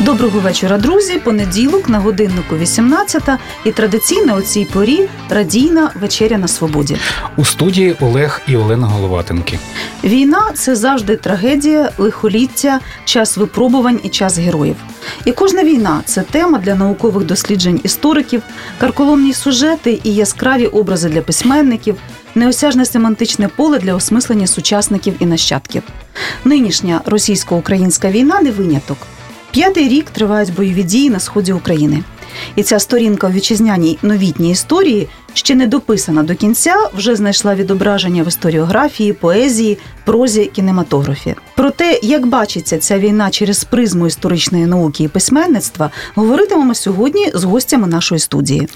Доброго вечора, друзі. Понеділок на годиннику 18 і традиційно у цій порі радійна вечеря на свободі. У студії Олег і Олена Головатенки. Війна це завжди трагедія, лихоліття, час випробувань і час героїв. І кожна війна це тема для наукових досліджень істориків, карколомні сюжети і яскраві образи для письменників, неосяжне семантичне поле для осмислення сучасників і нащадків. Нинішня російсько-українська війна не виняток. П'ятий рік тривають бойові дії на сході України. І ця сторінка у вітчизняній новітній історії ще не дописана до кінця, вже знайшла відображення в історіографії, поезії, прозі, кінематографі. Про те, як бачиться ця війна через призму історичної науки і письменництва, говоритимемо сьогодні з гостями нашої студії.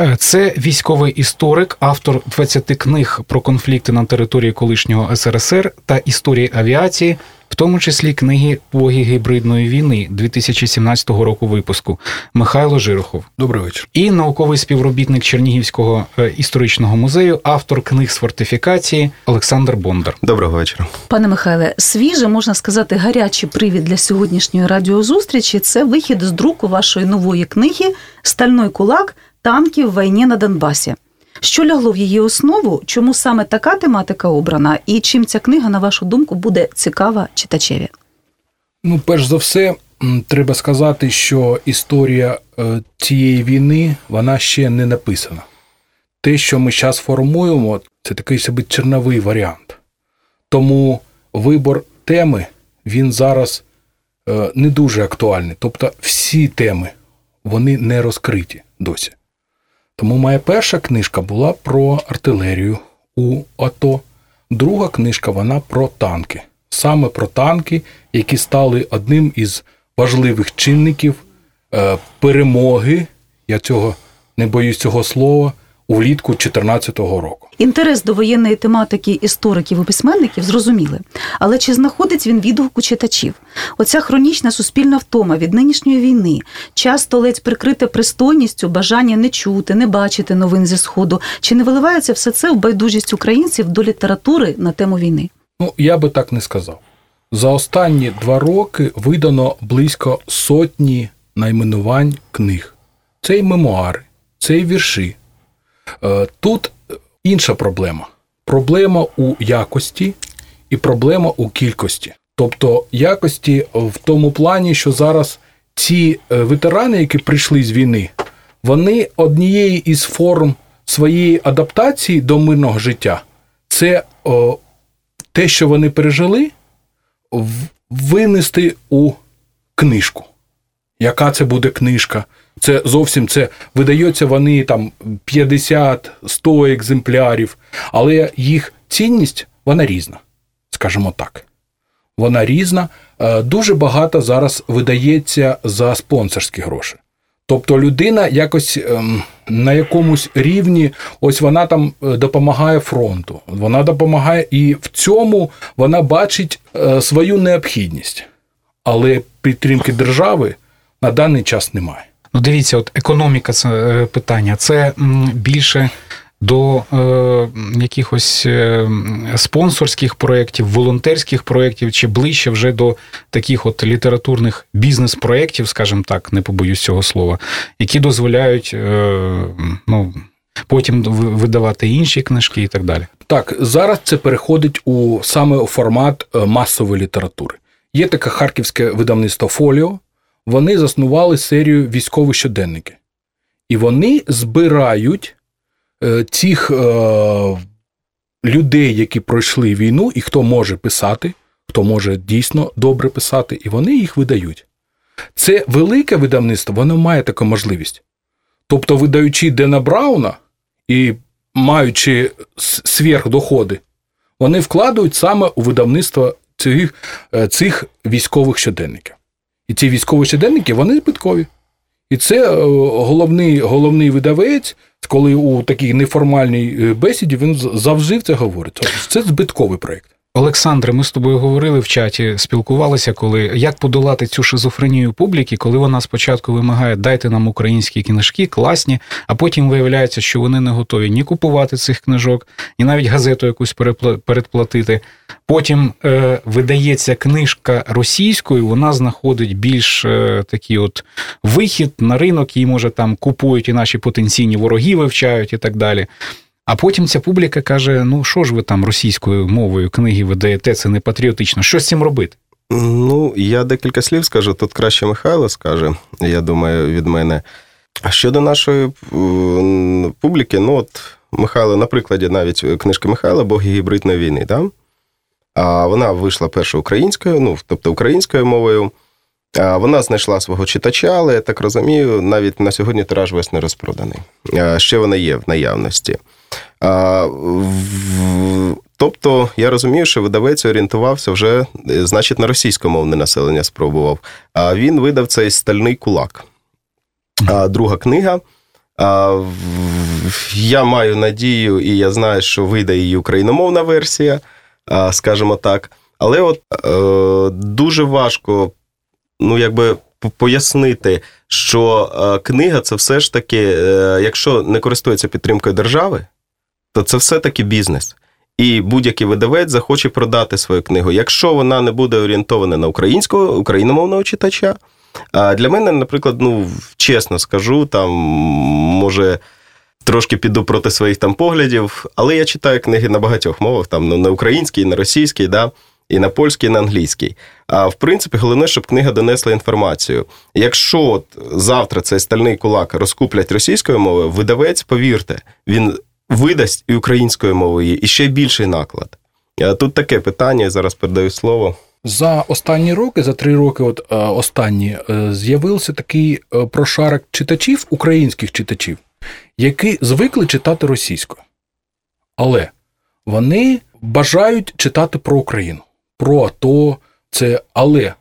Е, це військовий історик, автор 20 книг про конфлікти на території колишнього СРСР та історії авіації в тому числі книги Боги гібридної війни 2017 року випуску Михайло Жирохов. Добрий вечір. І науковий співробітник Чернігівського е, історичного музею, автор книг з фортифікації Олександр Бондар. Доброго вечора, пане Михайле. Свіже можна сказати, гарячий привід для сьогоднішньої радіозустрічі. Це вихід з друку вашої нової книги Стальной кулак танки в війні на Донбасі. Що лягло в її основу? Чому саме така тематика обрана? І чим ця книга, на вашу думку, буде цікава читачеві? Ну, перш за все, треба сказати, що історія е, цієї війни вона ще не написана. Те, що ми зараз формуємо, це такий собі черновий варіант. Тому вибор теми він зараз е, не дуже актуальний. Тобто всі теми вони не розкриті досі. Тому моя перша книжка була про артилерію у АТО, друга книжка вона про танки. Саме про танки, які стали одним із важливих чинників е, перемоги. Я цього не боюсь цього слова улітку 2014 року. Інтерес до воєнної тематики істориків і письменників зрозуміли. Але чи знаходить він відгук у читачів? Оця хронічна суспільна втома від нинішньої війни, часто ледь прикрите пристойністю, бажання не чути, не бачити новин зі сходу. Чи не виливається все це в байдужість українців до літератури на тему війни? Ну я би так не сказав. За останні два роки видано близько сотні найменувань книг. Це й мемуари, це й вірші. Е, тут інша проблема. Проблема у якості і проблема у кількості. Тобто якості в тому плані, що зараз ці е, ветерани, які прийшли з війни, вони однією із форм своєї адаптації до мирного життя, це о, те, що вони пережили, винести у книжку. Яка це буде книжка? Це зовсім це видається вони там 50-100 екземплярів, але їх цінність вона різна, скажімо так. Вона різна. Е, дуже багато зараз видається за спонсорські гроші. Тобто людина якось ем, на якомусь рівні, ось вона там е, допомагає фронту, вона допомагає, і в цьому вона бачить е, свою необхідність. Але підтримки держави на даний час немає. Ну, дивіться, от економіка це е, питання. Це більше до е, якихось е, спонсорських проєктів, волонтерських проєктів, чи ближче вже до таких от літературних бізнес-проєктів, скажімо так, не побоюсь цього слова, які дозволяють е, ну, потім видавати інші книжки і так далі. Так, зараз це переходить у саме формат е, масової літератури. Є таке харківське видавництво Фоліо вони заснували серію військові щоденники. І вони збирають е, цих е, людей, які пройшли війну, і хто може писати, хто може дійсно добре писати, і вони їх видають. Це велике видавництво, воно має таку можливість. Тобто, видаючи Дена Брауна і маючи сверхдоходи, вони вкладають саме у видавництво цих, е, цих військових щоденників. І ці військові щоденники, вони збиткові. І це е, головний головний видавець, коли у такій неформальній е, бесіді він завжди це говорить. Це збитковий проєкт. Олександре, ми з тобою говорили в чаті, спілкувалися, коли як подолати цю шизофренію публіки, коли вона спочатку вимагає дайте нам українські книжки, класні, а потім виявляється, що вони не готові ні купувати цих книжок, ні навіть газету якусь передплатити. Потім е, видається книжка російською, вона знаходить більш е, такий от вихід на ринок, її може там купують і наші потенційні вороги вивчають і так далі. А потім ця публіка каже: ну що ж ви там російською мовою книги видаєте, це не патріотично. Що з цим робити? Ну, я декілька слів скажу. Тут краще Михайло скаже, я думаю, від мене. А щодо нашої публіки, ну от Михайло, на прикладі навіть книжки Михайла Боги гібридної війни, да? а вона вийшла першою українською, ну, тобто українською мовою. Вона знайшла свого читача, але я так розумію, навіть на сьогодні тираж весь не розпроданий. Ще вона є в наявності. Тобто я розумію, що видавець орієнтувався вже, е, значить, на російськомовне населення спробував. А він видав цей стальний кулак. Друга книга. Я маю надію, і я знаю, що вийде її україномовна версія, скажімо так. Але от е, дуже важко, ну, якби пояснити, що е, книга це все ж таки, якщо не користується підтримкою держави то це все-таки бізнес. І будь-який видавець захоче продати свою книгу. Якщо вона не буде орієнтована на українського україномовного читача, для мене, наприклад, ну чесно скажу, там може. Трошки піду проти своїх там поглядів, але я читаю книги на багатьох мовах, там ну, на українській, на російській, да, і на польській, і на англійській. А в принципі, головне, щоб книга донесла інформацію. Якщо от завтра цей стальний кулак розкуплять російською мовою, видавець, повірте, він видасть і українською мовою, і ще більший наклад. Тут таке питання, я зараз передаю слово. За останні роки, за три роки, от е, останні, е, з'явився такий е, прошарок читачів, українських читачів, які звикли читати російською. Але вони бажають читати про Україну, про АТО, це але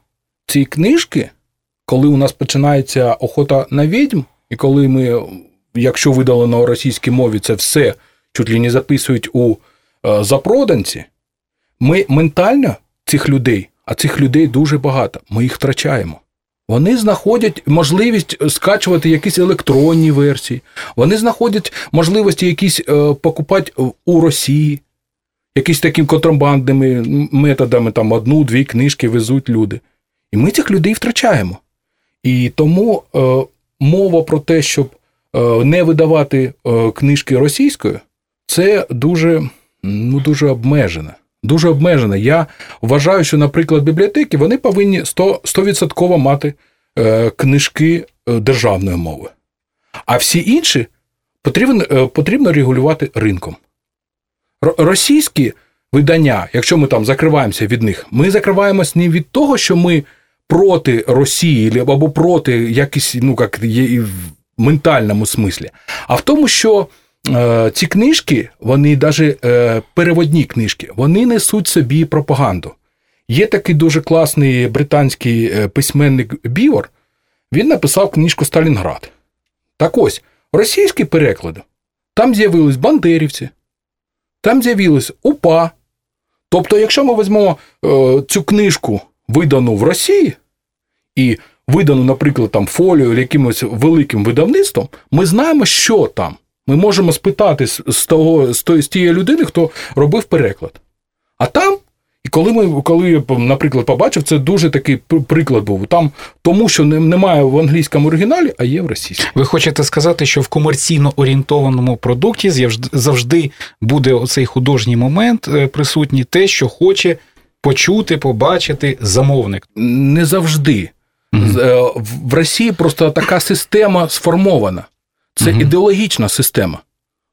ці книжки, коли у нас починається охота на відьм, і коли ми якщо видалено російській мові, це все чуть ли не записують у е, запроданці, ми ментально цих людей, а цих людей дуже багато, ми їх втрачаємо. Вони знаходять можливість скачувати якісь електронні версії, вони знаходять можливості якісь е, покупати у Росії, якісь такими контрабандними методами, там одну-дві книжки везуть люди. І ми цих людей втрачаємо. І тому е, мова про те, щоб Е, не видавати е, книжки російською, це дуже ну, дуже обмежено. Дуже обмежено. Я вважаю, що, наприклад, бібліотеки вони повинні 100% мати е, книжки державною мовою. А всі інші потрібно потрібно регулювати ринком. Російські видання, якщо ми там закриваємося від них, ми закриваємося не від того, що ми проти Росії або проти якісь, ну як ментальному смислі, а в тому, що е, ці книжки, вони навіть е, переводні книжки, вони несуть собі пропаганду. Є такий дуже класний британський е, письменник Біор, він написав книжку Сталінград. Так ось, російський переклад, там з'явились бандерівці, там з'явились УПА. Тобто, якщо ми візьмемо е, цю книжку, видану в Росії, і видану, наприклад, там фолію якимось великим видавництвом, ми знаємо, що там. Ми можемо спитати з того, з тієї людини, хто робив переклад. А там, і коли ми, коли наприклад, побачив, це дуже такий приклад був. Там тому, що немає в англійському оригіналі, а є в російському. Ви хочете сказати, що в комерційно орієнтованому продукті завжди буде оцей художній момент е, присутній, те, що хоче почути, побачити замовник? Не завжди. Mm-hmm. В Росії просто така система сформована. Це mm-hmm. ідеологічна система.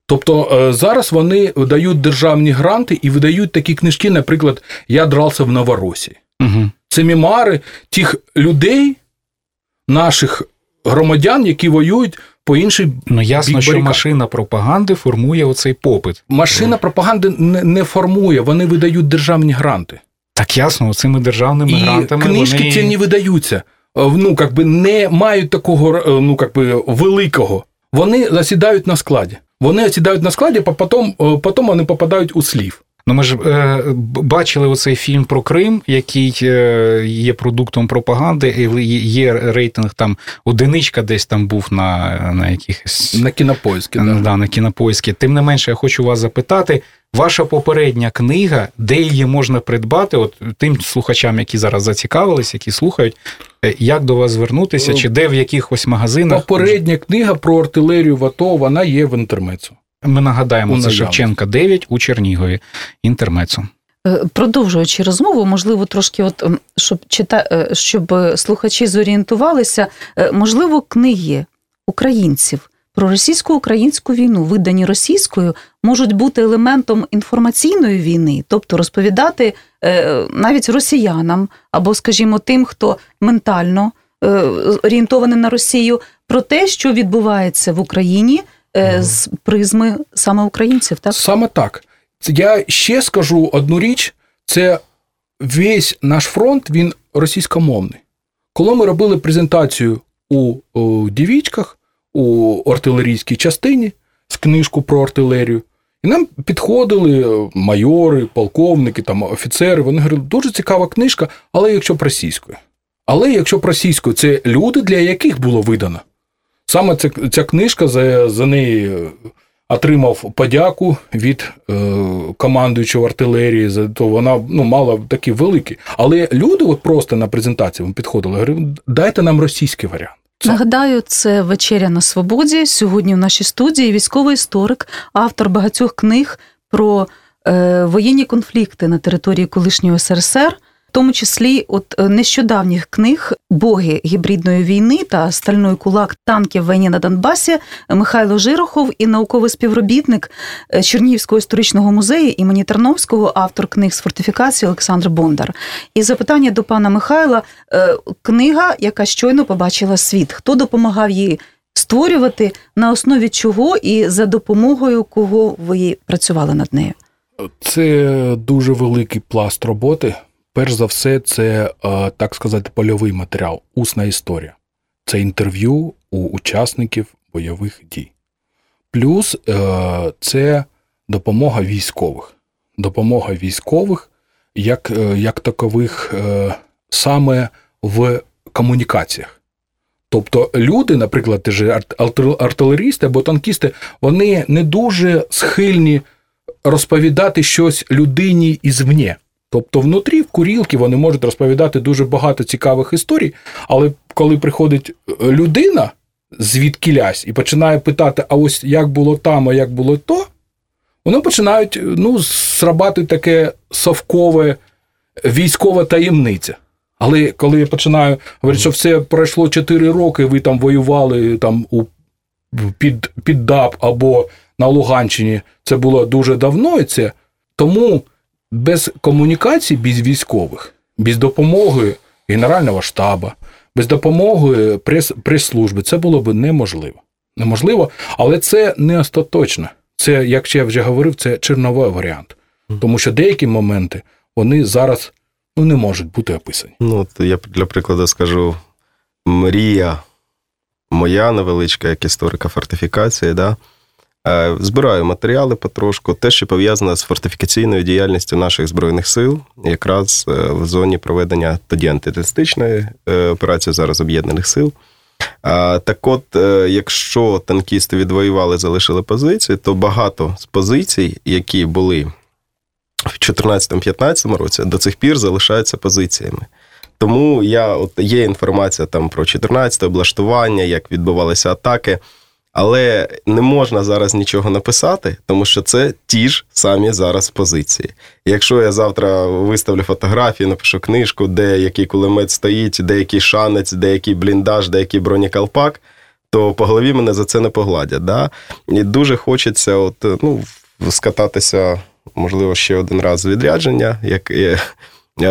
Тобто е, зараз вони дають державні гранти і видають такі книжки, наприклад, Я дрался в Новоросії. Угу. Це мемуари тих людей, наших громадян, які воюють по іншій Ну ясно, що машина пропаганди формує оцей попит. Машина пропаганди не, не формує, вони видають державні гранти. Так ясно, цими державними і грантами. Книжки вони... ці не видаються. Е, ну, как би не мають такого е, ну, как би, великого. Вони засідають на складі. Вони осідають на складі, а потім, е, потім вони попадають у слів. Ну, ми ж е, бачили оцей фільм про Крим, який е, є продуктом пропаганди, і є рейтинг там одиничка, десь там був на на якихось на кінопоїзки. Да. Да, на кінопоїзки. Тим не менше, я хочу вас запитати. Ваша попередня книга, де її можна придбати, от тим слухачам, які зараз зацікавились, які слухають, як до вас звернутися, чи де в якихось магазинах? Попередня книга про артилерію в АТО, вона є в інтермецу. Ми нагадаємо, це Шевченка 9 у Чернігові. Інтермецо. Е, продовжуючи розмову, можливо, трошки, от щоб чита... Е, щоб слухачі зорієнтувалися, можливо, книги українців про російсько-українську війну, видані російською, можуть бути елементом інформаційної війни, тобто розповідати е, навіть росіянам або, скажімо, тим, хто ментально е, орієнтований на Росію, про те, що відбувається в Україні е, з призми саме українців. Так саме так. Я ще скажу одну річ: це весь наш фронт він російськомовний. Коли ми робили презентацію у, у дівічках, у артилерійській частині з книжку про артилерію. І нам підходили майори, полковники, там, офіцери. Вони говорили, дуже цікава книжка, але якщо б російською. Але якщо б російською, це люди, для яких було видано. Саме ця, ця книжка за за неї отримав подяку від е, командуючого артилерії, за то вона ну, мала такі великі. Але люди от просто на презентацію підходили, говорили, дайте нам російський варіант. Нагадаю, це вечеря на свободі. Сьогодні в нашій студії військовий історик, автор багатьох книг про е, воєнні конфлікти на території колишнього СРСР тому числі от е, нещодавніх книг Боги гібридної війни та Стальний кулак танків війни на Донбасі Михайло Жирохов і науковий співробітник е, Чернігівського історичного музею імені Тарновського, автор книг з фортифікації Олександр Бондар. І запитання до пана Михайла: е, книга, яка щойно побачила світ, хто допомагав їй створювати, на основі чого і за допомогою кого ви працювали над нею? Це дуже великий пласт роботи. Перш за все, це, е, так сказати, польовий матеріал, усна історія. Це інтерв'ю у учасників бойових дій. Плюс е, це допомога військових. Допомога військових як е, як такових саме в комунікаціях. Тобто люди, наприклад, ж артилерісти або танкісти, вони не дуже схильні розповідати щось людині ізвні. Тобто, внутрі в курілки вони можуть розповідати дуже багато цікавих історій, але коли приходить е, людина звідки лясь і починає питати: а ось як було там, а як було то, вони починають ну, срабати таке совкове військова таємниця. Але коли я починаю говорити, що все пройшло 4 роки, ви там воювали там у під, під ДАП або на Луганщині, це було дуже давно, і це тому без комунікації, без військових, без допомоги Генерального штабу, без допомоги прес, прес-служби це було б неможливо. Неможливо, але це не остаточно. Це, як я вже говорив, це черновий варіант. Тому що деякі моменти вони зараз ну, не можуть бути описані. Ну, я для прикладу скажу: мрія моя невеличка, як історика фортифікації, да, збираю матеріали потрошку, те, що пов'язане з фортифікаційною діяльністю наших збройних сил, якраз е, в зоні проведення тоді антитерористичної е, операції зараз об'єднаних сил. Так от, якщо танкісти відвоювали, залишили позиції, то багато з позицій, які були в 2014-2015 році, до цих пір залишаються позиціями. Тому я от є інформація там про 14 облаштування, як відбувалися атаки. Але не можна зараз нічого написати, тому що це ті ж самі зараз позиції. Якщо я завтра виставлю фотографію, напишу книжку, де який кулемет стоїть, де який шанець, де який бліндаж, де який бронекалпак, то по голові мене за це не погладять. Да? І дуже хочеться от, ну, скататися, можливо, ще один раз з відрядження, як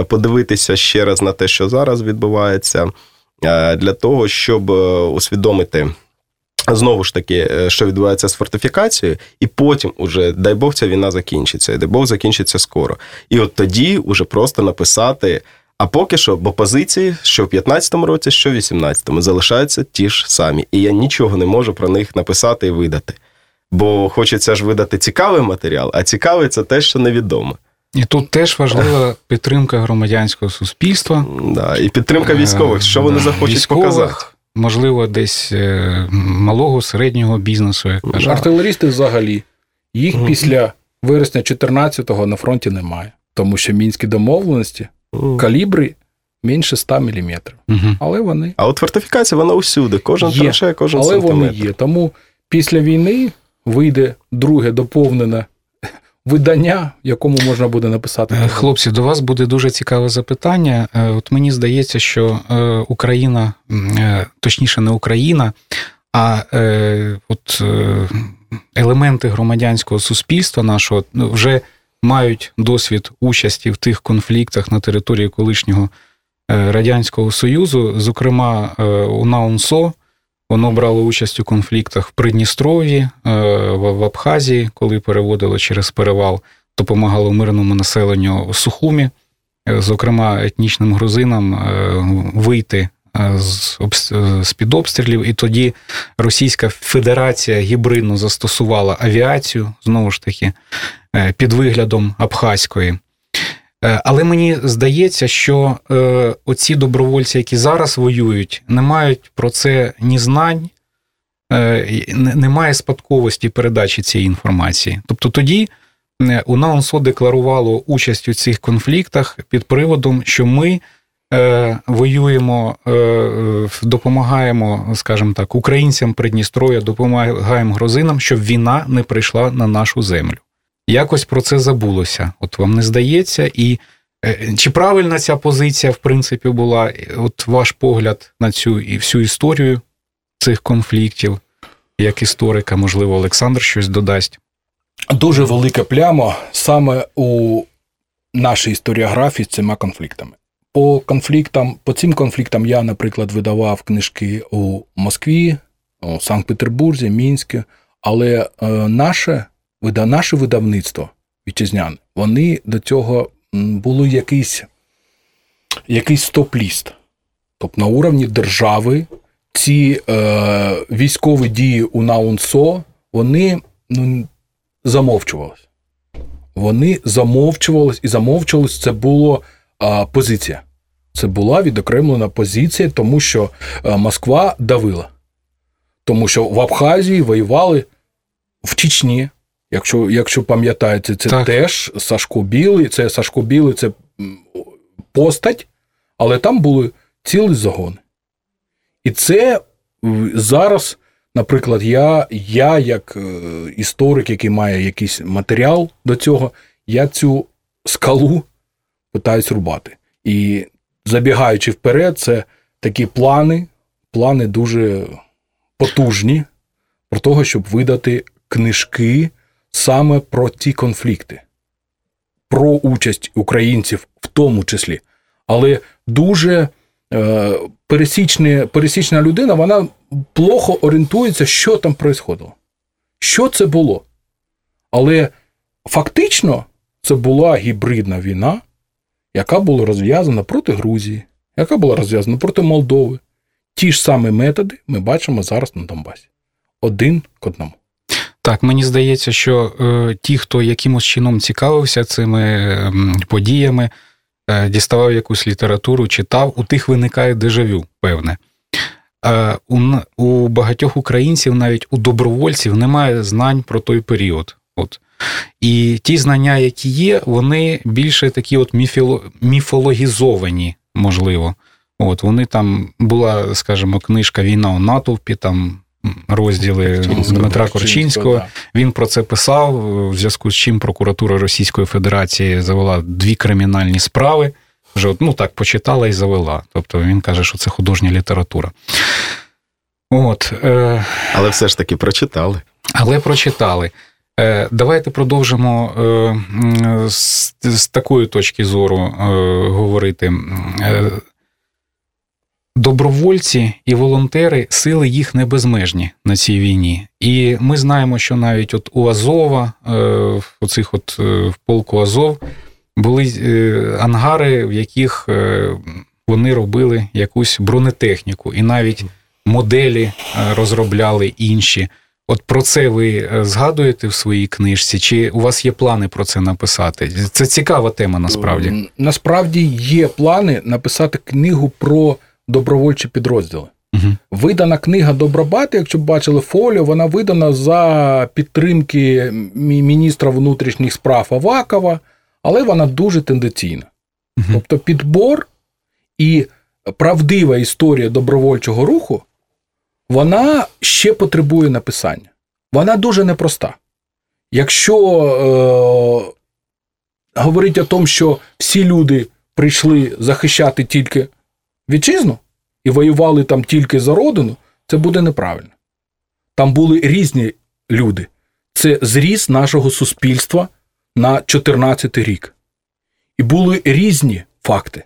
подивитися ще раз на те, що зараз відбувається, для того, щоб е, усвідомити. Знову ж таки, е, що відбувається з фортифікацією, і потім, уже, дай Бог, ця війна закінчиться, і дай Бог закінчиться скоро. І от тоді вже просто написати. А поки що, бо позиції, що в 15-му році, що в 18-му, залишаються ті ж самі. І я нічого не можу про них написати і видати. Бо хочеться ж видати цікавий матеріал, а цікавий це те, що невідомо. І тут теж важлива підтримка громадянського суспільства. Да, І підтримка військових, що вони захочуть військових, показати. Можливо, десь е, малого, середнього бізнесу, як кажуть. Артилерісти взагалі. Їх Мгм. після вересня 14-го на фронті немає. Тому що мінські домовленості, Мгм. калібри менше 100 мм. Мгм. Але вони А от фортифікація, вона усюди, кожен траншея, кожен але вони є. Тому після війни вийде друге доповнене видання, в якому можна буде написати. Е, Хлопці, до вас буде дуже цікаве запитання. Е, От мені здається, що е, Україна, точніше, не Україна, а от елементи громадянського суспільства нашого ну, вже мають досвід участі в тих конфліктах на території колишнього Радянського Союзу. Зокрема, е, УНАУНСО воно брало участь у конфліктах в Придністров'ї, е, в Абхазії, коли переводило через перевал допомагало мирному населенню Сухумі, е, зокрема етнічним грузинам, е, вийти з з-під обстрілів. І тоді Російська Федерація гібридно застосувала авіацію, знову ж таки, під виглядом Абхазької. Е, Але мені здається, що е, оці добровольці, які зараз воюють, не мають про це ні знань, е, немає спадковості передачі цієї інформації. Тобто тоді УНАУНСО декларувало участь у цих конфліктах під приводом, що ми воюємо, допомагаємо, скажімо так, українцям Придністров'я, допомагаємо грузинам, щоб війна не прийшла на нашу землю. Якось про це забулося. От вам не здається, і е, чи правильна ця позиція, в принципі, була? От ваш погляд на цю і всю історію цих конфліктів, як історика, можливо, Олександр щось додасть. Дуже велика пляма саме у нашій історіографії з цими конфліктами. По конфліктам, по цим конфліктам я, наприклад, видавав книжки у Москві, у Санкт-Петербурзі, Мінську, але е, наше, вида, наше видавництво вітчизняне, вони до цього було якийсь, якийсь стоп-ліст. Тобто на уровні держави ці е, військові дії у НАУНСО, вони ну, замовчувались. Вони замовчувались і замовчувались, це була а, позиція. Це була відокремлена позиція, тому що а, Москва давила. Тому що в Абхазії воювали в Чечні. Якщо, якщо пам'ятаєте, це Так. теж Сашко Білий, це Сашко Білий, це постать, але там були цілі загони. І це зараз Наприклад, я, я як е, історик, який має якийсь матеріал до цього, я цю скалу питаюсь рубати. І забігаючи вперед, це такі плани, плани дуже потужні про того, щоб видати книжки саме про ті конфлікти, про участь українців в тому числі. Але дуже е, пересічне, пересічна людина, вона плохо орієнтується, що там происходило. Що це було? Але фактично це була гібридна війна, яка була розв'язана проти Грузії, яка була розв'язана проти Молдови. Ті ж самі методи ми бачимо зараз на Донбасі. Один к одному. Так, мені здається, що е, ті, хто якимось чином цікавився цими м, подіями, е, діставав якусь літературу, читав, у тих виникає дежавю, певне. Е, у, у багатьох українців, навіть у добровольців, немає знань про той період. От. І ті знання, які є, вони більше такі от міфіло, міфологізовані, можливо. От, вони там була, скажімо, книжка Війна у натовпі, там розділи Дмитра Корчинського. да. Він про це писав, в зв'язку з чим прокуратура Російської Федерації завела дві кримінальні справи. Вже ну так почитала і завела. Тобто він каже, що це художня література. От, е, Але все ж таки прочитали. але прочитали. Е, Давайте продовжимо е, з, з такої точки зору е, говорити. Е, Добровольці і волонтери сили їх не безмежні на цій війні. І ми знаємо, що навіть от у Азова, е, в оцих от е, в полку Азов, були е, ангари, в яких вони робили якусь бронетехніку, і навіть моделі розробляли інші. От про це ви згадуєте в своїй книжці, чи у вас є плани про це написати? Це цікава тема насправді. Насправді є плани написати книгу про добровольчі підрозділи. Угу. Видана книга Добробати, якщо б бачили фоліо, вона видана за підтримки міністра внутрішніх справ Авакова, але вона дуже тенденційна. Угу. Тобто підбор і правдива історія добровольчого руху, вона ще потребує написання. Вона дуже непроста. Якщо е, говорить о тому, що всі люди прийшли захищати тільки вітчизну і воювали там тільки за родину, це буде неправильно. Там були різні люди. Це зріс нашого суспільства на 14 рік. І були різні факти.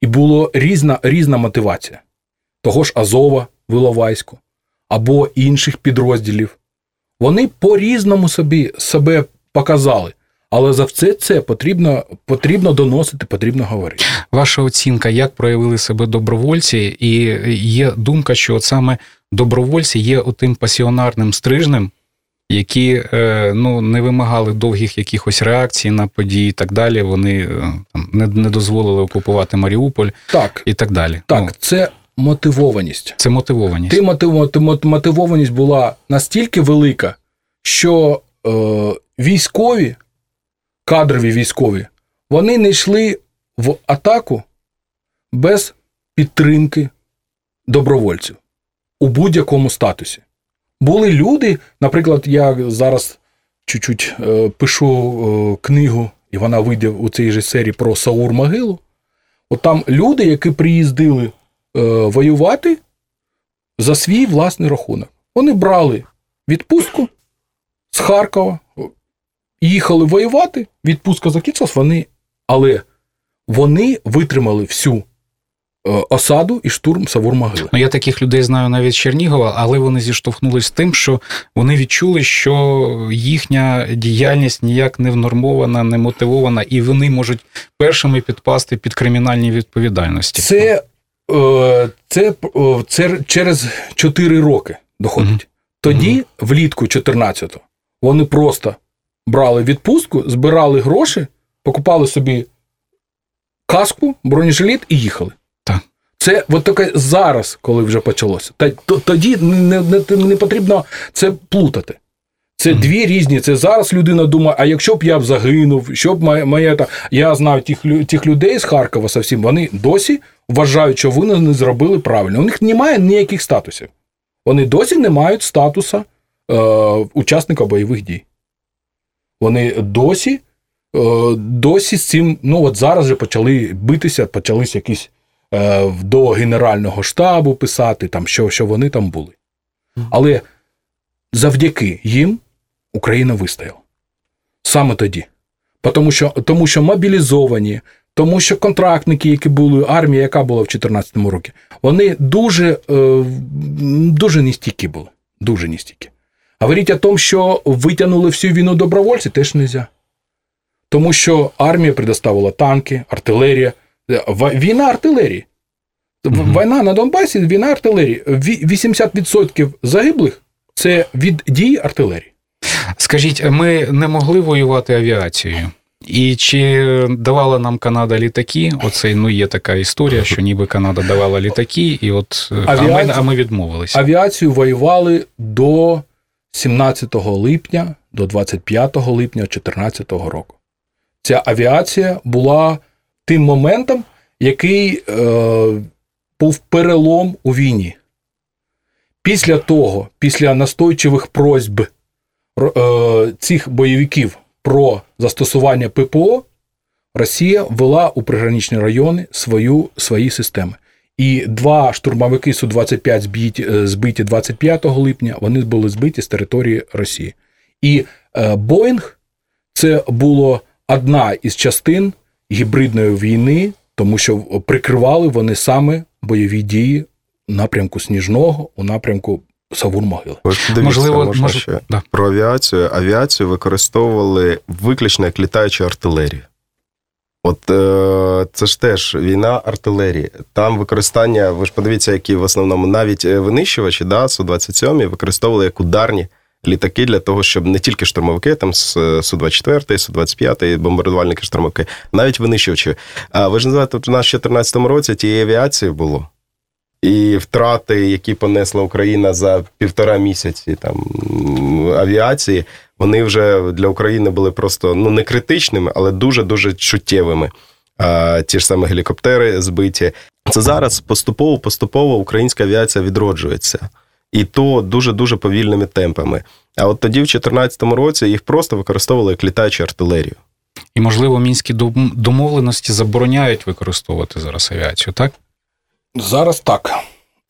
І була різна різна мотивація того ж Азова в Іловайську або інших підрозділів. Вони по-різному собі себе показали. Але за все це потрібно потрібно доносити, потрібно говорити. Ваша оцінка, як проявили себе добровольці, і є думка, що от саме добровольці є отим пасіонарним стрижнем, які е, ну, не вимагали довгих якихось реакцій на події і так далі. Вони е, там не, не дозволили окупувати Маріуполь так, і так далі. Так, ну, це мотивованість. Це мотивованість. Ти мотив, мотивованість була настільки велика, що е, військові, кадрові військові, вони не йшли в атаку без підтримки добровольців у будь-якому статусі. Були люди, наприклад, я зараз чуть-чуть е, пишу е, книгу, і вона вийде у цій же серії про Саур Могилу. От там люди, які приїздили е, воювати за свій власний рахунок. Вони брали відпустку з Харкова, їхали воювати, відпустка закінчилась, вони, але вони витримали всю Е, осаду і штурм Савур-Могили. Ну, я таких людей знаю навіть з Чернігова, але вони зіштовхнулися з тим, що вони відчули, що їхня діяльність ніяк не внормована, не мотивована, і вони можуть першими підпасти під кримінальні відповідальності. Це е, це, це через 4 роки доходить. Угу. Тоді, угу. влітку 14-го, вони просто брали відпустку, збирали гроші, покупали собі каску, бронежилет і їхали. Це от таке зараз, коли вже почалося. Та тоді не, не, не потрібно це плутати. Це mm-hmm. дві різні. Це зараз людина думає, а якщо б я б загинув, що б моє, моє та я знаю тих тих людей з Харкова совсім, вони досі вважають, що вони не зробили правильно. У них немає ніяких статусів. Вони досі не мають статуса е, учасника бойових дій. Вони досі е, досі з цим, ну от зараз вже почали битися, почались якісь Е, до Генерального штабу писати, там, що, що вони там були. Але завдяки їм Україна вистояла. Саме тоді. Тому що тому що мобілізовані, тому що контрактники, які були, армія, яка була в 2014 році, вони дуже е, дуже нестійкі були. Дуже нестійкі. Говорити о тому, що витягнули всю війну добровольці, теж не можна. Тому що армія предоставила танки, артилерія. Війна артилерії. Угу. Війна на Донбасі, війна артилерії. 80% загиблих це від дії артилерії. Скажіть, ми не могли воювати авіацією? І чи давала нам Канада літаки? Оце ну є така історія, що ніби Канада давала літаки, і от Авіацію, а, ми, а ми відмовилися. Авіацію воювали до 17 липня, до 25 липня 2014 року. Ця авіація була тим моментом, який е, був перелом у війні. Після того, після настойчивих просьб е, цих бойовиків про застосування ППО, Росія ввела у приграничні райони свою, свої системи. І два штурмовики Су-25 збиті, е, збиті 25 липня, вони були збиті з території Росії. І е, Боїнг це було одна із частин гібридної війни, тому що прикривали вони саме бойові дії у напрямку Сніжного, у напрямку Савур-Могили. Можливо, можна мож... ще да. про авіацію. Авіацію використовували виключно як літаючу артилерію. От е, це ж теж війна артилерії. Там використання, ви ж подивіться, які в основному навіть е, винищувачі, да, Су-27 використовували як ударні літаки для того, щоб не тільки штурмовики, там Су-24, Су-25, бомбардувальники штурмовики, навіть винищувачі. А ви ж називаєте, у нас в 2014 році тієї авіації було. І втрати, які понесла Україна за півтора місяці там авіації, вони вже для України були просто ну не критичними, але дуже дуже чуттєвими. А, Ті ж самі гелікоптери збиті. Це зараз поступово поступово українська авіація відроджується. І то дуже-дуже повільними темпами. А от тоді, в 2014 році, їх просто використовували як літаючу артилерію. І, можливо, мінські домовленості забороняють використовувати зараз авіацію, так? Зараз так.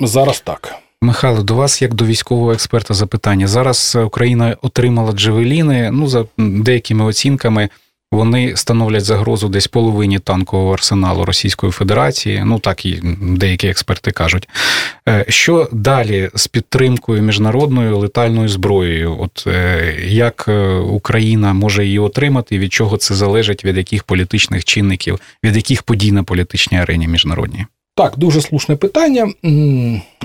Зараз так. Михайло, до вас, як до військового експерта, запитання. Зараз Україна отримала джевеліни. Ну, за деякими оцінками, вони становлять загрозу десь половині танкового арсеналу Російської Федерації. Ну так і деякі експерти кажуть. Е, що далі з підтримкою міжнародною летальною зброєю? От е, як е, Україна може її отримати? Від чого це залежить? Від яких політичних чинників, від яких подій на політичній арені міжнародній? Так, дуже слушне питання.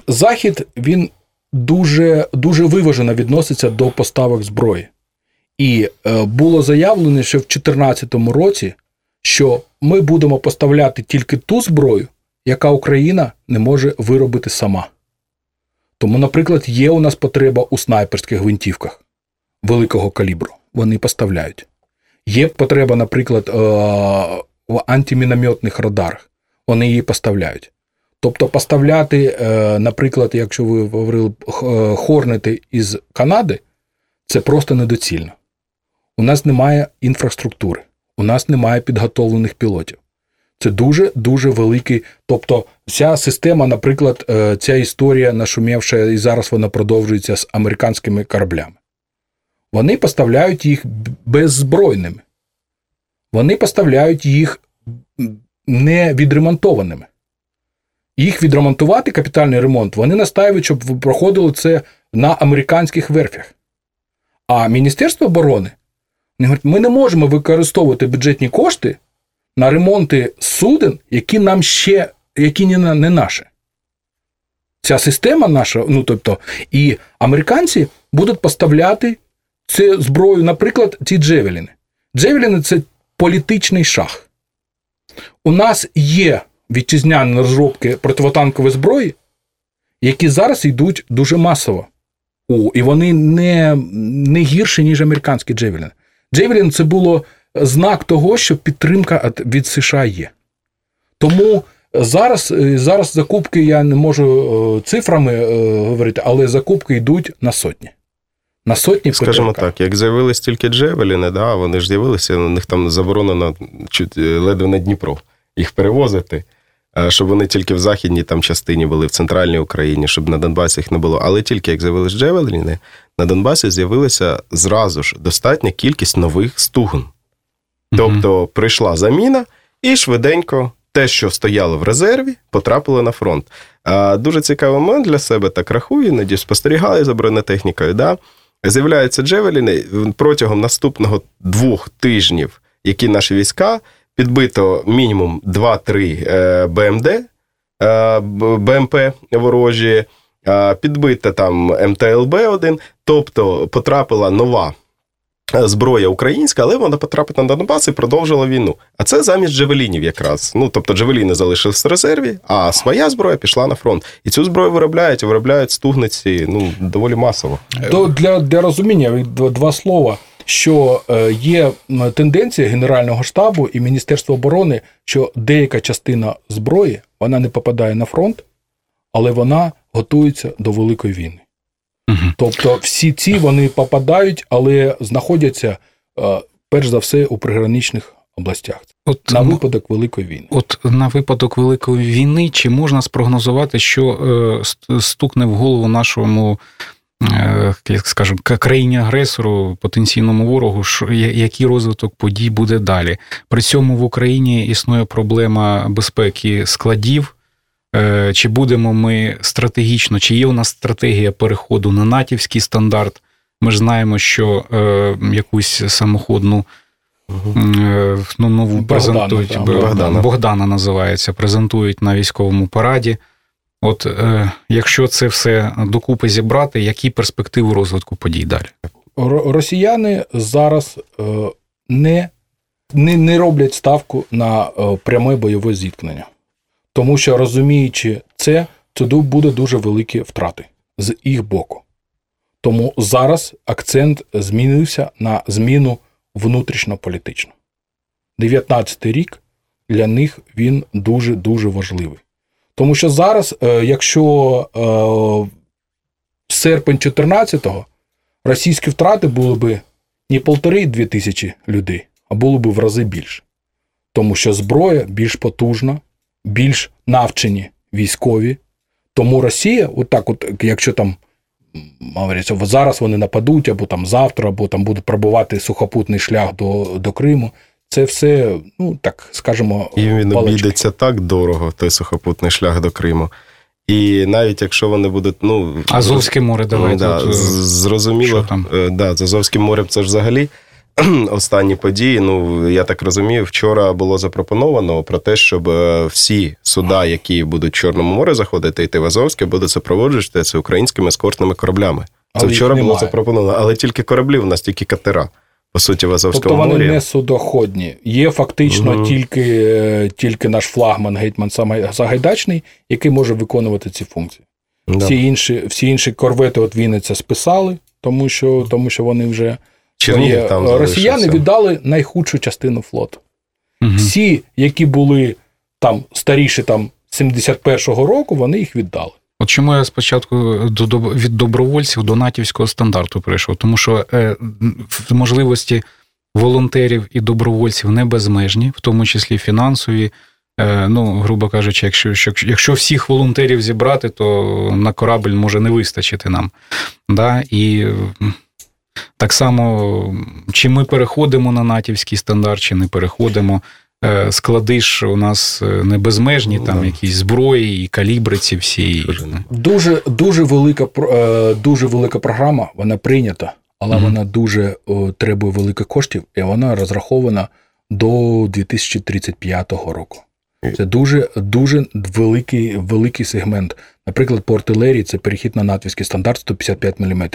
Захід він дуже дуже виважено відноситься до поставок зброї. І е, було заявлено, що в 2014 році, що ми будемо поставляти тільки ту зброю, яка Україна не може виробити сама. Тому, наприклад, є у нас потреба у снайперських гвинтівках великого калібру. Вони поставляють. Є потреба, наприклад, е, в антимінометних радарах вони її поставляють. Тобто поставляти, е, наприклад, якщо ви говорили е, хорнети із Канади, це просто недоцільно. У нас немає інфраструктури, у нас немає підготовлених пілотів. Це дуже-дуже великий. Тобто, вся система, наприклад, е, ця історія нашумівша, і зараз вона продовжується з американськими кораблями. Вони поставляють їх беззбройними. Вони поставляють їх не відремонтованими. Їх відремонтувати, капітальний ремонт, вони настають, щоб проходило це на американських верфях. А Міністерство оборони говорить, ми не можемо використовувати бюджетні кошти на ремонти суден, які нам ще які не, не наші. Ця система наша, ну тобто, і американці будуть поставляти цю зброю, наприклад, ці Джевеліни. Джевеліни це політичний шах. У нас є вітчизняні розробки противотанкової зброї, які зараз йдуть дуже масово. О, І вони не не гірші, ніж американські Джевеліни. Джевелін це було знак того, що підтримка від США є. Тому зараз зараз закупки я не можу цифрами говорити, але закупки йдуть на сотні. На сотні Скажімо так, як з'явились тільки Джевеліни, да, вони ж з'явилися, у них там заборонено чуть ледве на Дніпро їх перевозити, щоб вони тільки в західній там частині були, в центральній Україні, щоб на Донбасі їх не було. Але тільки як з'явились Джевеліни, на Донбасі з'явилася зразу ж достатня кількість нових стугн. Тобто прийшла заміна, і швиденько те, що стояло в резерві, потрапило на фронт. Дуже цікавий момент для себе так рахую, іноді спостерігаю за бронетехнікою. Да? З'являються Джевеліни протягом наступного двох тижнів, які наші війська підбито мінімум 2-3 е, БМД, е, БМП ворожі, е, підбита там МТЛБ-1, тобто потрапила нова. Зброя українська, але вона потрапила на Донбас і продовжила війну. А це замість Джевелінів якраз. Ну тобто Джевеліни залишились в резерві, а своя зброя пішла на фронт. І цю зброю виробляють, виробляють стугниці ну доволі масово. Для для розуміння два слова що е, є тенденція Генерального штабу і Міністерства оборони, що деяка частина зброї вона не попадає на фронт, але вона готується до великої війни. Угу. Тобто, всі ці вони попадають, але знаходяться е, перш за все у приграничних областях. От на випадок великої війни, от на випадок великої війни, чи можна спрогнозувати, що е, стукне в голову нашому Е, як скажемо, країні агресору, потенційному ворогу, що який розвиток подій буде далі. При цьому в Україні існує проблема безпеки складів. Е, чи будемо ми стратегічно, чи є у нас стратегія переходу на натівський стандарт? Ми ж знаємо, що е, якусь самоходну ну, нову Богдана, презентують Богдана. Богдана називається. Презентують на військовому параді. От е, якщо це все докупи зібрати, які перспективи розвитку подій далі? Росіяни зараз е, не не, не роблять ставку на е, пряме бойове зіткнення, тому що розуміючи це, це буде дуже великі втрати з їх боку. Тому зараз акцент змінився на зміну внутрішньополітичну. 19-й рік для них він дуже-дуже важливий. Тому що зараз, е, якщо е, серпень 14-го російські втрати були б не полтори-дві тисячі людей, а було б в рази більше. Тому що зброя більш потужна, більш навчені військові. Тому Росія, отак, от, якщо там говорять, зараз вони нападуть, або там завтра, або там будуть пробувати сухопутний шлях до до Криму. Це все, ну так скажемо, і він палички. обійдеться так дорого, той сухопутний шлях до Криму. І навіть якщо вони будуть, ну Азовське море, давайте. Да, от, зрозуміло, там? Е, да, з Азовським морем це ж взагалі останні події. Ну я так розумію, вчора було запропоновано про те, щоб е, всі суда, які будуть в Чорному морі заходити, йти в Азовське, будуть супроводжуватися українськими ескортними кораблями. Це але вчора було запропоновано, але тільки кораблі, у нас тільки катера. По суті, в Азовському тобто вони морі. не судоходні. Є фактично угу. тільки е, тільки наш флагман Гетьман Сагайдачний, який може виконувати ці функції. Да. Всі інші всі інші корвети от Вінниця списали, тому що тому що вони вже Чернігів там росіяни віддали найхудшу частину флоту. Угу. Всі, які були там старіші там 71-го року, вони їх віддали. От чому я спочатку від добровольців до натівського стандарту прийшов? Тому що е, можливості волонтерів і добровольців не безмежні, в тому числі фінансові. Е, ну, грубо кажучи, якщо якщо всіх волонтерів зібрати, то на корабль може не вистачити нам. Да? І так само, чи ми переходимо на натівський стандарт, чи не переходимо. Е, склади ж у нас е, не безмежні, там да. якісь зброї і калібри ці всі. Дуже дуже велика е, дуже велика програма, вона прийнята, але mm вона дуже требує великих коштів, і вона розрахована до 2035 року. Це дуже дуже великий великий сегмент. Наприклад, по артилерії це перехід на натівський стандарт 155 мм.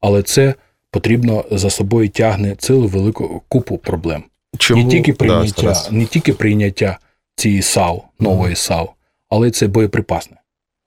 Але це потрібно за собою тягне цілу велику купу проблем. Чому? Не тільки прийняття, да, не тільки прийняття цієї САУ, нової САУ, але це боєприпасне.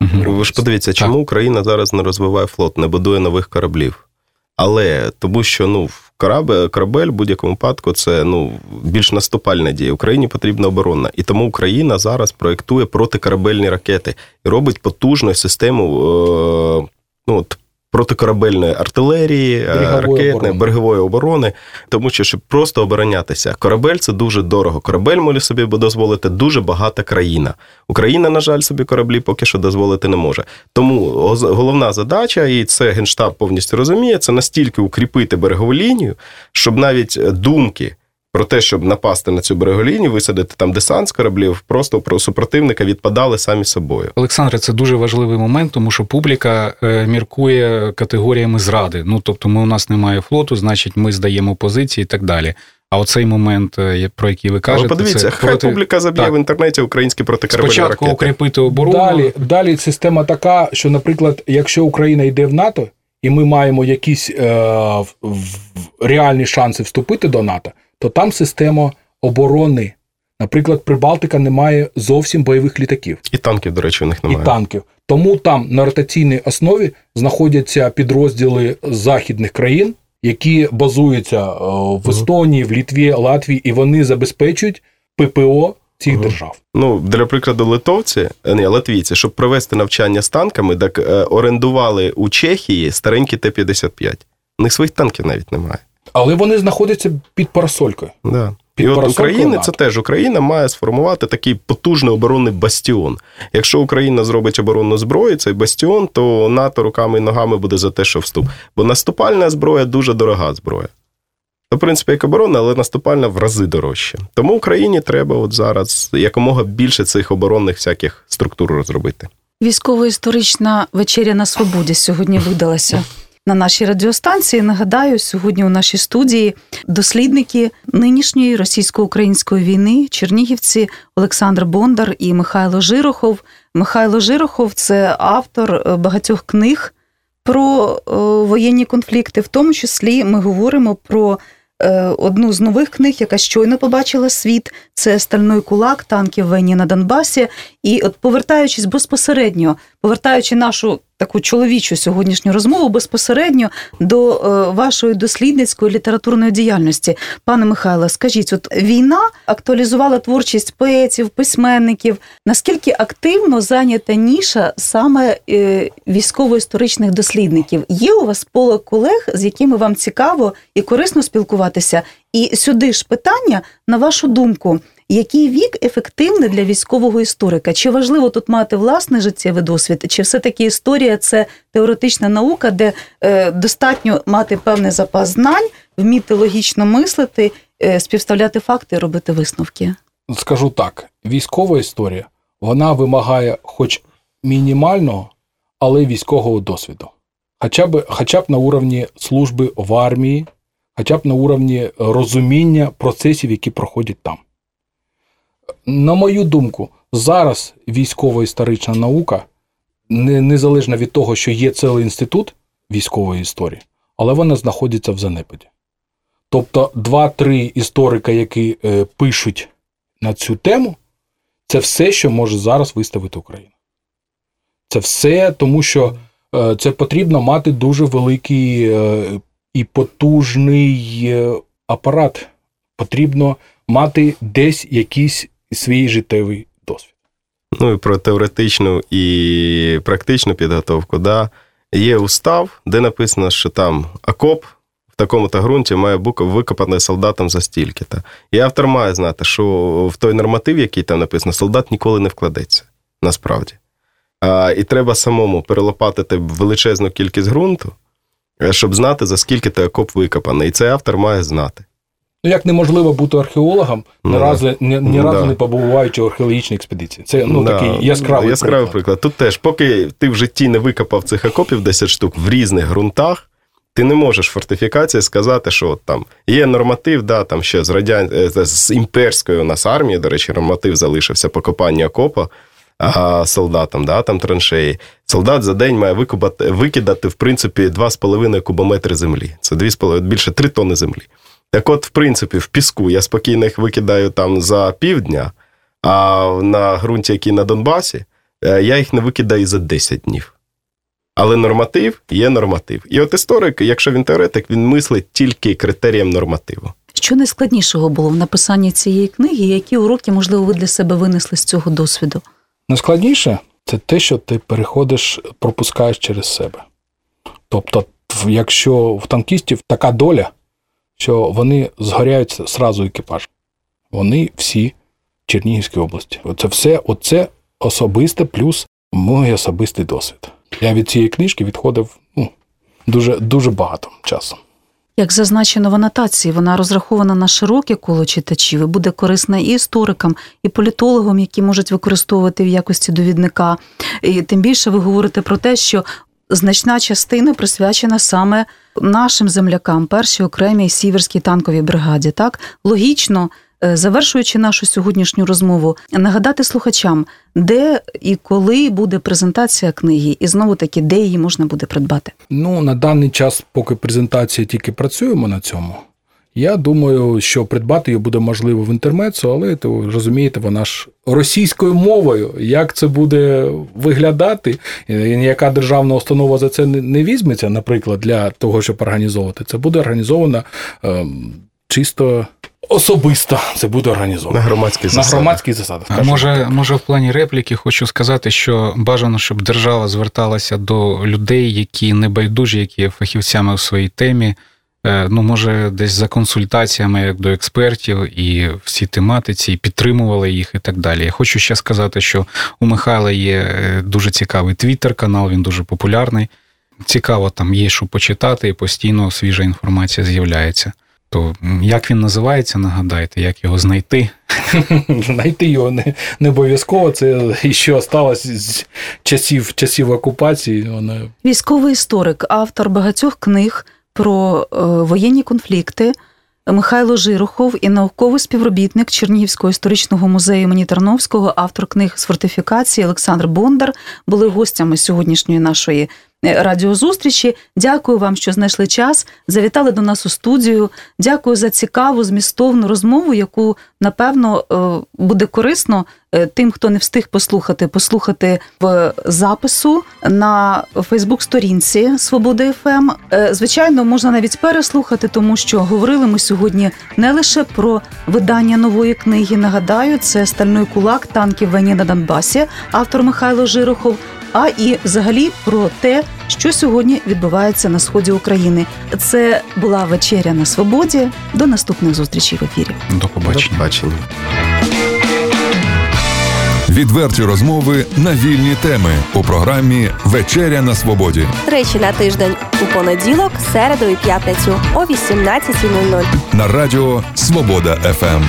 Угу. Ви ж подивіться, чому так. Україна зараз не розвиває флот, не будує нових кораблів. Але тому, що ну, корабель, корабель в будь-якому випадку це ну, більш наступальна дія. Україні потрібна оборона. І тому Україна зараз проєктує протикорабельні ракети і робить потужну систему е, ну, от, протикорабельної артилерії, е, берегової ракетної, оборони. берегової оборони, тому що щоб просто оборонятися, корабель це дуже дорого. Корабель може собі дозволити дуже багата країна. Україна, на жаль, собі кораблі поки що дозволити не може. Тому головна задача, і це генштаб повністю розуміє, це настільки укріпити берегову лінію, щоб навіть думки про те, щоб напасти на цю береголінію, висадити там десант з кораблів, просто про супротивника відпадали самі собою. Олександре, це дуже важливий момент, тому що публіка е, міркує категоріями зради. Ну тобто, ми у нас немає флоту, значить, ми здаємо позиції і так далі. А оцей момент, е, про який ви кажете, Але подивіться, це хай проти... публіка заб'є так. в інтернеті українські протикорабельні Спочатку ракети. укріпити оборону. Далі далі система така, що, наприклад, якщо Україна йде в НАТО, і ми маємо якісь е, в, реальні шанси вступити до НАТО, то там система оборони. Наприклад, Прибалтика не має зовсім бойових літаків. І танків, до речі, у них немає. І танків. Тому там на ротаційній основі знаходяться підрозділи західних країн, які базуються е, в Естонії, в Літві, Латвії, і вони забезпечують ППО цих угу. держав. Ну, для прикладу, литовці, е, ні, латвійці, щоб провести навчання з танками, так е, орендували у Чехії старенькі Т-55. У них своїх танків навіть немає. Але вони знаходяться під парасолькою. Да. Під І от України це теж Україна має сформувати такий потужний оборонний бастіон. Якщо Україна зробить оборонну зброю, цей бастіон, то НАТО руками і ногами буде за те, що вступ. Бо наступальна зброя дуже дорога зброя. То, в принципі, як оборона, але наступальна в рази дорожче. Тому Україні треба от зараз якомога більше цих оборонних всяких структур розробити. Військово-історична вечеря на свободі сьогодні видалася. на нашій радіостанції. Нагадаю, сьогодні у нашій студії дослідники нинішньої російсько-української війни, чернігівці Олександр Бондар і Михайло Жирохов. Михайло Жирохов це автор е, багатьох книг про е, воєнні конфлікти. В тому числі ми говоримо про Е, одну з нових книг, яка щойно побачила світ. Це Стальний кулак, танки в війні на Донбасі. І от повертаючись безпосередньо, повертаючи нашу таку чоловічу сьогоднішню розмову безпосередньо до е, вашої дослідницької літературної діяльності. Пане Михайло, скажіть, от війна актуалізувала творчість поетів, письменників. Наскільки активно зайнята ніша саме е, військово-історичних дослідників? Є у вас поле колег, з якими вам цікаво і корисно спілкуватися? І сюди ж питання, на вашу думку, який вік ефективний для військового історика? Чи важливо тут мати власний життєвий досвід? Чи все-таки історія це теоретична наука, де е, достатньо мати певний запас знань, вміти логічно мислити, е, співставляти факти робити висновки? Скажу так: військова історія вона вимагає, хоч мінімального, але військового досвіду. Хоча б хоча б на уровні служби в армії, хоча б на уровні розуміння процесів, які проходять там. На мою думку, зараз військово-історична наука, незалежно від того, що є цілий інститут військової історії, але вона знаходиться в занепаді. Тобто, два-три історика, які е, пишуть на цю тему, це все, що може зараз виставити Україна. Це все, тому що е, це потрібно мати дуже великий е, і потужний е, апарат. Потрібно мати десь якийсь свій життєвий досвід. Ну і про теоретичну і практичну підготовку. Да. Є устав, де написано, що там окоп в такому-то ґрунті має бути викопаний солдатом за стільки-то. І автор має знати, що в той норматив, який там написано, солдат ніколи не вкладеться насправді. А, І треба самому перелопатити величезну кількість ґрунту, щоб знати, за скільки той окоп викопаний. І цей автор має знати. Ну, як неможливо бути археологом, ні ну, разу ні, ні разу да. не побуваючи в археологічній експедиції. Це ну, да. такий яскравий, яскравий приклад. приклад. Тут теж, поки ти в житті не викопав цих окопів 10 штук в різних ґрунтах, ти не можеш фортифікації сказати, що от там є норматив, да, там ще з радян... Е, з імперської у нас армії, до речі, норматив залишився по копанню окопа а, солдатам, да, там траншеї. Солдат за день має викупати, викидати, в принципі, 2,5 кубометри землі. Це 2,5, більше 3 тонни землі. Так от, в принципі, в піску я спокійно їх викидаю там за півдня, а на ґрунті, який на Донбасі, е, я їх не викидаю за 10 днів. Але норматив є норматив. І от історик, якщо він теоретик, він мислить тільки критерієм нормативу. Що найскладнішого було в написанні цієї книги, які уроки, можливо, ви для себе винесли з цього досвіду? Найскладніше це те, що ти переходиш, пропускаєш через себе. Тобто, якщо в танкістів така доля, що вони згоряють зразу екіпаж. Вони всі в Чернігівській області. Оце все, оце особисте плюс мій особистий досвід. Я від цієї книжки відходив ну, дуже, дуже багато часу. Як зазначено в анотації, вона розрахована на широке коло читачів і буде корисна і історикам, і політологам, які можуть використовувати в якості довідника. І Тим більше ви говорите про те, що значна частина присвячена саме нашим землякам, першій окремій сіверській танковій бригаді. Так логічно. Е, завершуючи нашу сьогоднішню розмову, нагадати слухачам, де і коли буде презентація книги, і знову таки, де її можна буде придбати. Ну на даний час, поки презентація тільки працюємо на цьому. Я думаю, що придбати її буде можливо в інтернетсу, але то розумієте, вона ж російською мовою. Як це буде виглядати? Ніяка державна установа за це не візьметься, наприклад, для того, щоб організовувати. Це буде організовано е, чисто. Особисто це буде організовано на громадських засадах. На громадських засадах. А може, може, в плані репліки хочу сказати, що бажано, щоб держава зверталася до людей, які не байдужі, які є фахівцями у своїй темі. Е, ну, може, десь за консультаціями як до експертів і всі тематиці, і підтримували їх і так далі. Я хочу ще сказати, що у Михайла є е, дуже цікавий твіттер-канал, він дуже популярний. Цікаво, там є що почитати, і постійно свіжа інформація з'являється. То як він називається, нагадайте, як його знайти? знайти його не не обов'язково. Це ще осталось з часів часів окупації. Вона... Військовий історик, автор багатьох книг про е, воєнні конфлікти. Михайло Жирохов і науковий співробітник Чернігівського історичного музею імені Тарновського, автор книг з фортифікації Олександр Бондар були гостями сьогоднішньої нашої радіозустрічі. Дякую вам, що знайшли час. Завітали до нас у студію. Дякую за цікаву, змістовну розмову, яку напевно е, буде корисно е, тим, хто не встиг послухати, послухати в запису на Фейсбук-сторінці Свобода ФМ. Звичайно, можна навіть переслухати, тому що говорили ми сьогодні не лише про видання нової книги. Нагадаю, це стальний кулак танків війни на Донбасі, автор Михайло Жирохов а і взагалі про те, що сьогодні відбувається на сході України. Це була вечеря на свободі. До наступних зустрічей в ефірі. До побачення. До побачення. Відверті розмови на вільні теми у програмі Вечеря на свободі. Речі на тиждень у понеділок, середу і п'ятницю о 18.00 на радіо Свобода ФМ.